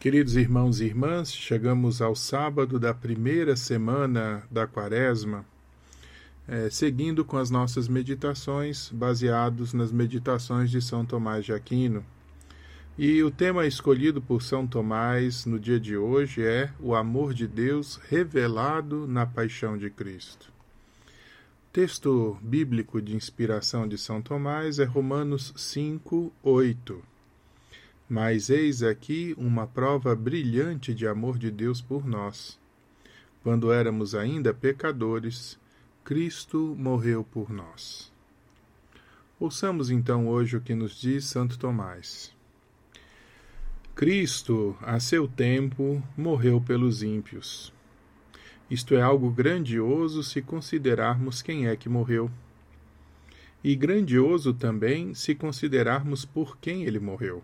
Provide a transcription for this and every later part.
Queridos irmãos e irmãs, chegamos ao sábado da primeira semana da Quaresma, é, seguindo com as nossas meditações, baseados nas meditações de São Tomás de Aquino. E o tema escolhido por São Tomás no dia de hoje é o amor de Deus revelado na paixão de Cristo. O texto bíblico de inspiração de São Tomás é Romanos 5, 8 mas eis aqui uma prova brilhante de amor de Deus por nós. Quando éramos ainda pecadores, Cristo morreu por nós. Ouçamos então hoje o que nos diz Santo Tomás. Cristo, a seu tempo, morreu pelos ímpios. Isto é algo grandioso se considerarmos quem é que morreu. E grandioso também se considerarmos por quem ele morreu.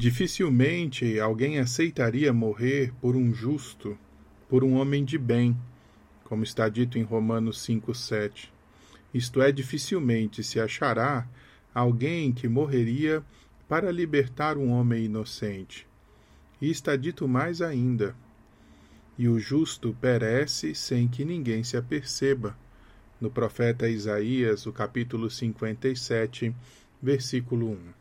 Dificilmente alguém aceitaria morrer por um justo, por um homem de bem, como está dito em Romanos 5,7. Isto é, dificilmente se achará alguém que morreria para libertar um homem inocente. E está dito mais ainda: e o justo perece sem que ninguém se aperceba. No profeta Isaías, o capítulo 57, versículo 1.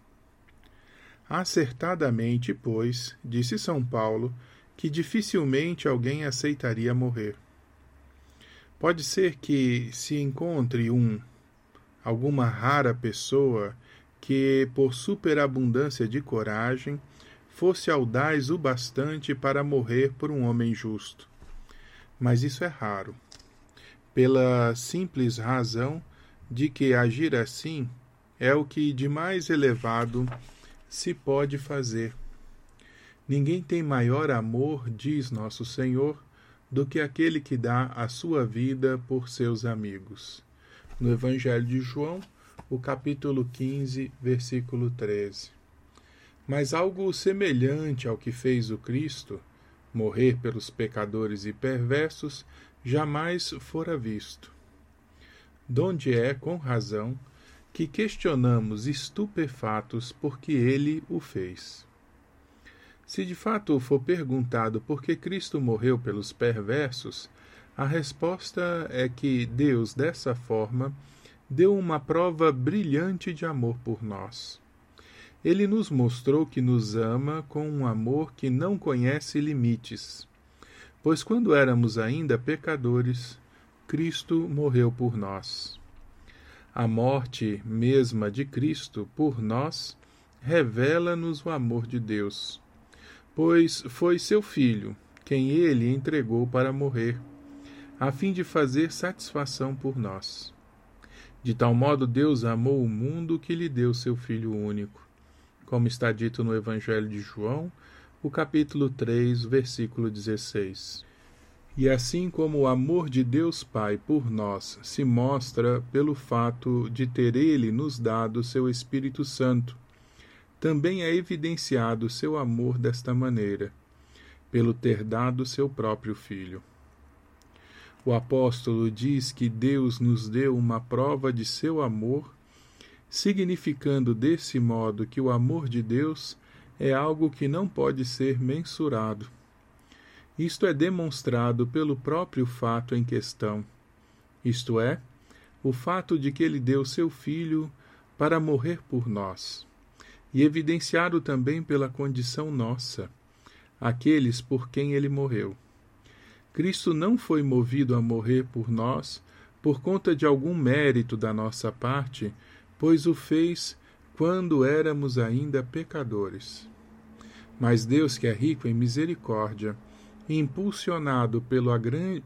Acertadamente, pois, disse São Paulo, que dificilmente alguém aceitaria morrer. Pode ser que se encontre um, alguma rara pessoa que, por superabundância de coragem, fosse audaz o bastante para morrer por um homem justo. Mas isso é raro, pela simples razão de que agir assim é o que de mais elevado se pode fazer. Ninguém tem maior amor, diz nosso Senhor, do que aquele que dá a sua vida por seus amigos. No Evangelho de João, o capítulo 15, versículo 13. Mas algo semelhante ao que fez o Cristo, morrer pelos pecadores e perversos, jamais fora visto. Donde é, com razão, que questionamos estupefatos porque ele o fez. Se de fato for perguntado por que Cristo morreu pelos perversos, a resposta é que Deus, dessa forma, deu uma prova brilhante de amor por nós. Ele nos mostrou que nos ama com um amor que não conhece limites. Pois quando éramos ainda pecadores, Cristo morreu por nós. A morte mesma de Cristo por nós revela-nos o amor de Deus, pois foi seu Filho quem ele entregou para morrer, a fim de fazer satisfação por nós. De tal modo Deus amou o mundo que lhe deu seu Filho único, como está dito no Evangelho de João, o capítulo 3, versículo 16. E assim como o amor de Deus Pai por nós se mostra pelo fato de ter Ele nos dado seu Espírito Santo, também é evidenciado seu amor desta maneira, pelo ter dado seu próprio Filho. O apóstolo diz que Deus nos deu uma prova de seu amor, significando desse modo que o amor de Deus é algo que não pode ser mensurado isto é demonstrado pelo próprio fato em questão, isto é, o fato de que ele deu seu filho para morrer por nós, e evidenciado também pela condição nossa, aqueles por quem ele morreu. Cristo não foi movido a morrer por nós por conta de algum mérito da nossa parte, pois o fez quando éramos ainda pecadores. Mas Deus, que é rico em misericórdia, impulsionado pelo,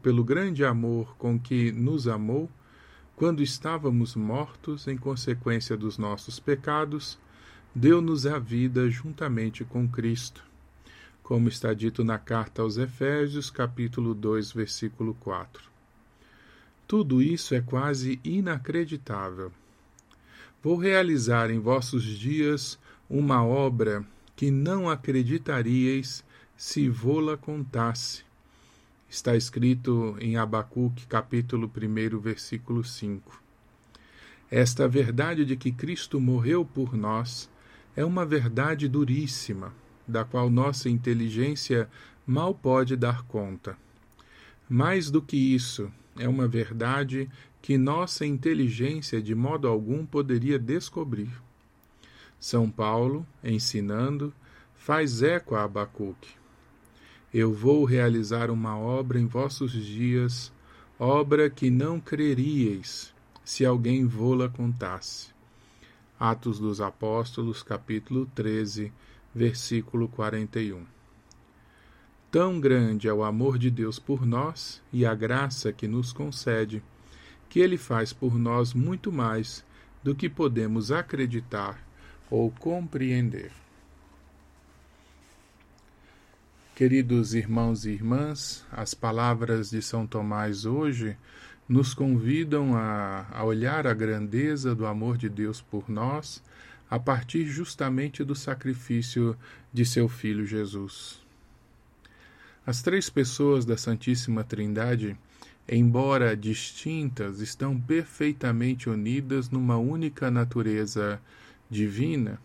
pelo grande amor com que nos amou, quando estávamos mortos em consequência dos nossos pecados, deu-nos a vida juntamente com Cristo, como está dito na carta aos Efésios, capítulo 2, versículo 4. Tudo isso é quase inacreditável. Vou realizar em vossos dias uma obra que não acreditaríeis se vô-la contasse. Está escrito em Abacuque, capítulo 1, versículo 5. Esta verdade de que Cristo morreu por nós é uma verdade duríssima, da qual nossa inteligência mal pode dar conta. Mais do que isso, é uma verdade que nossa inteligência de modo algum poderia descobrir. São Paulo, ensinando, faz eco a Abacuque. Eu vou realizar uma obra em vossos dias, obra que não creríeis, se alguém vô-la contasse. Atos dos Apóstolos, capítulo 13, versículo 41. Tão grande é o amor de Deus por nós e a graça que nos concede, que ele faz por nós muito mais do que podemos acreditar ou compreender. Queridos irmãos e irmãs, as palavras de São Tomás hoje nos convidam a, a, olhar a grandeza do amor de Deus por nós a partir justamente do sacrifício de seu Filho Jesus. As três pessoas da Santíssima Trindade, embora distintas, estão perfeitamente unidas numa única natureza divina.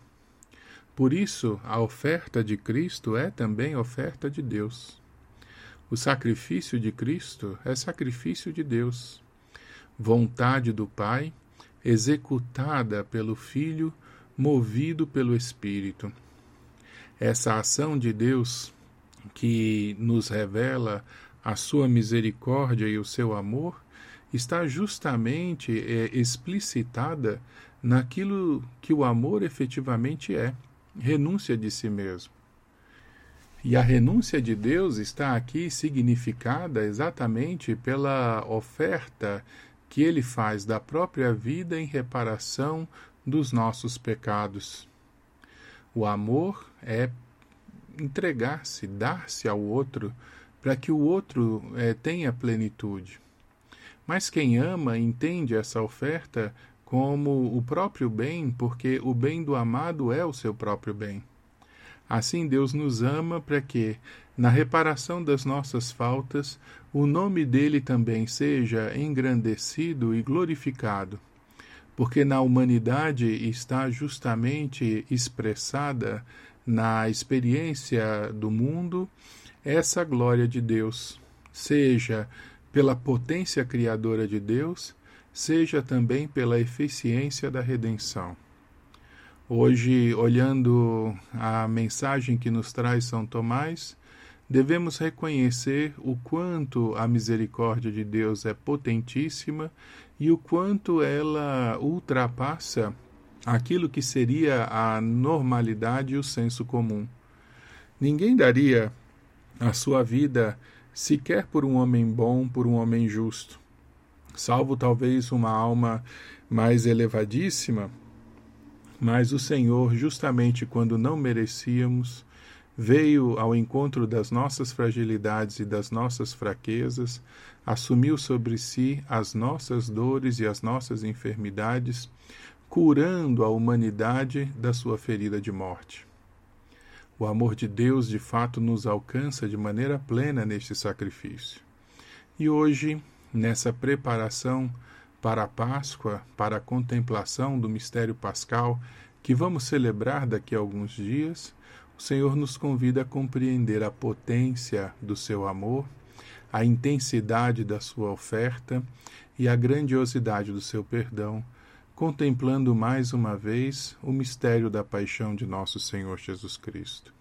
Por isso, a oferta de Cristo é também oferta de Deus. O sacrifício de Cristo é sacrifício de Deus. Vontade do Pai, executada pelo Filho, movido pelo Espírito. Essa ação de Deus que nos revela a sua misericórdia e o seu amor, está justamente é, explicitada naquilo que o amor efetivamente é renúncia de si mesmo. E a renúncia de Deus está aqui significada exatamente pela oferta que ele faz da própria vida em reparação dos nossos pecados. O amor é entregar-se, dar-se ao outro, para que o outro é, tenha plenitude. Mas quem ama entende essa oferta como o próprio bem, porque o bem do amado é o seu próprio bem. Assim Deus nos ama para que, na reparação das nossas faltas, o nome dele também seja engrandecido e glorificado, porque na humanidade está justamente expressada na experiência do mundo essa glória de Deus, seja pela potência criadora de Deus, seja também pela eficiência da redenção. Hoje, olhando a mensagem que nos traz São Tomás, devemos reconhecer o quanto a misericórdia de Deus é potentíssima e o quanto ela ultrapassa aquilo que seria a normalidade e o senso comum. Ninguém daria a sua vida sequer por um homem bom, por um homem justo, salvo talvez uma alma mais elevadíssima. Mas o Senhor, justamente quando não merecíamos, veio ao encontro das nossas fragilidades e das nossas fraquezas, assumiu sobre si as nossas dores e as nossas enfermidades, curando a humanidade da sua ferida de morte. O amor de Deus de fato nos alcança de maneira plena neste sacrifício. E hoje, nessa preparação para a Páscoa, para a contemplação do mistério pascal que vamos celebrar daqui a alguns dias, o Senhor nos convida a compreender a potência do seu amor, a intensidade da sua oferta e a grandiosidade do seu perdão contemplando mais uma vez o mistério da paixão de nosso Senhor Jesus Cristo.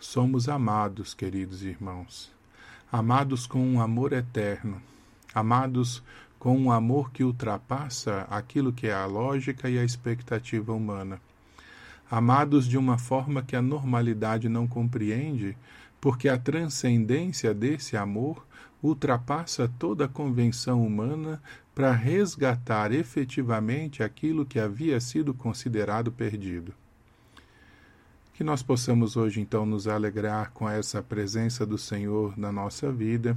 Somos amados, queridos irmãos, amados com um amor eterno, amados com um amor que ultrapassa aquilo que é a lógica e a expectativa humana. Amados de uma forma que a normalidade não compreende, porque a transcendência desse amor ultrapassa toda a convenção humana para resgatar efetivamente aquilo que havia sido considerado perdido. Que nós possamos hoje então nos alegrar com essa presença do Senhor na nossa vida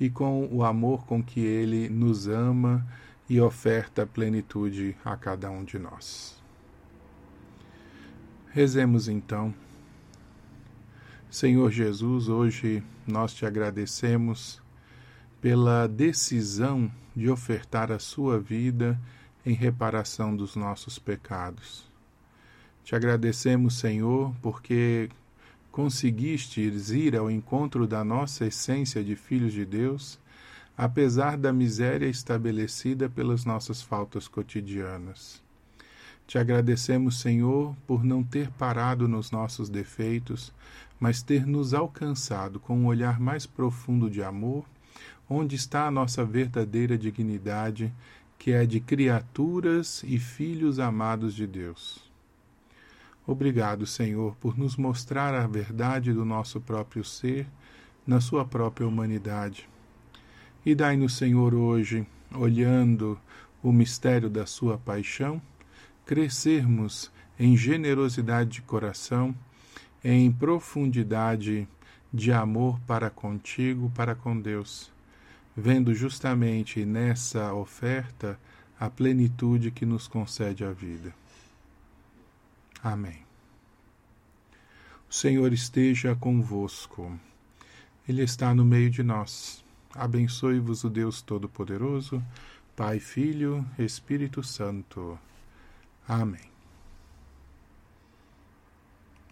e com o amor com que Ele nos ama e oferta plenitude a cada um de nós. Rezemos então. Senhor Jesus, hoje nós te agradecemos pela decisão de ofertar a sua vida em reparação dos nossos pecados. Te agradecemos, Senhor, porque conseguistes ir ao encontro da nossa essência de filhos de Deus, apesar da miséria estabelecida pelas nossas faltas cotidianas. Te agradecemos, Senhor, por não ter parado nos nossos defeitos, mas ter nos alcançado com um olhar mais profundo de amor, onde está a nossa verdadeira dignidade, que é de criaturas e filhos amados de Deus. Obrigado, Senhor, por nos mostrar a verdade do nosso próprio ser na sua própria humanidade. E dai-nos, Senhor, hoje, olhando o mistério da sua paixão, crescermos em generosidade de coração, em profundidade de amor para contigo, para com Deus, vendo justamente nessa oferta a plenitude que nos concede a vida. Amém. O Senhor esteja convosco. Ele está no meio de nós. Abençoe-vos o Deus Todo-Poderoso, Pai, Filho, Espírito Santo. Amém.